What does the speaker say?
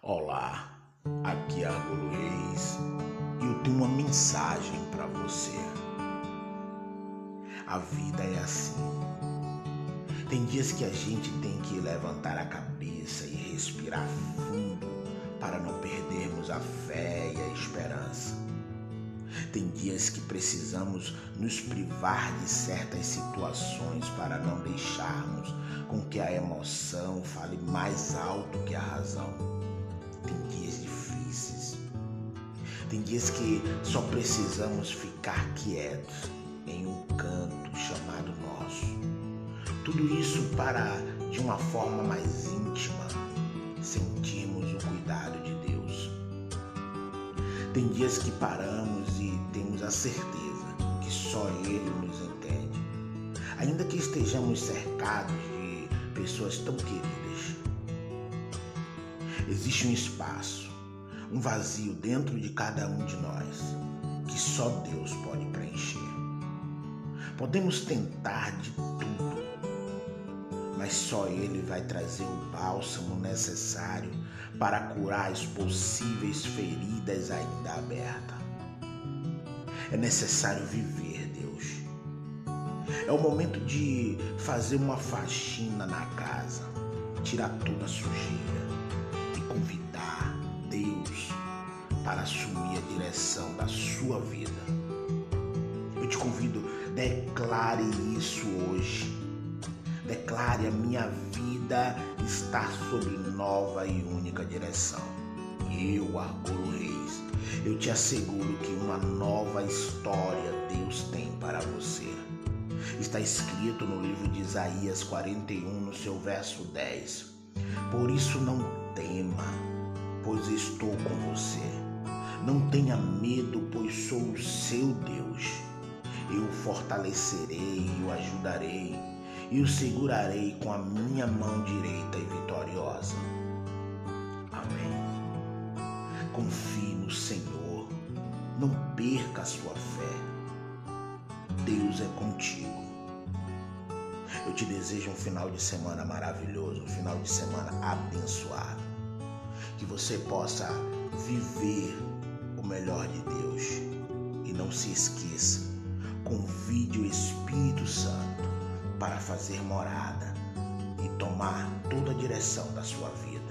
Olá, aqui é Argolo Reis e eu tenho uma mensagem para você. A vida é assim. Tem dias que a gente tem que levantar a cabeça e respirar fundo para não perdermos a fé e a esperança. Tem dias que precisamos nos privar de certas situações para não deixarmos com que a emoção fale mais alto que a razão. Tem dias que só precisamos ficar quietos em um canto chamado nosso. Tudo isso para, de uma forma mais íntima, sentirmos o cuidado de Deus. Tem dias que paramos e temos a certeza que só Ele nos entende, ainda que estejamos cercados de pessoas tão queridas Existe um espaço, um vazio dentro de cada um de nós que só Deus pode preencher. Podemos tentar de tudo, mas só Ele vai trazer o bálsamo necessário para curar as possíveis feridas ainda abertas. É necessário viver, Deus. É o momento de fazer uma faxina na casa, tirar toda a sujeira para assumir a direção da sua vida. Eu te convido, declare isso hoje. Declare a minha vida está sob nova e única direção. Eu, Argolo Reis, eu te asseguro que uma nova história Deus tem para você. Está escrito no livro de Isaías 41, no seu verso 10. Por isso não tema, pois estou com você. Não tenha medo, pois sou o seu Deus. Eu o fortalecerei o ajudarei, e o segurarei com a minha mão direita e vitoriosa. Amém. Confie no Senhor, não perca a sua fé. Deus é contigo. Eu te desejo um final de semana maravilhoso, um final de semana abençoado. Que você possa viver o melhor de Deus. E não se esqueça, convide o Espírito Santo para fazer morada e tomar toda a direção da sua vida.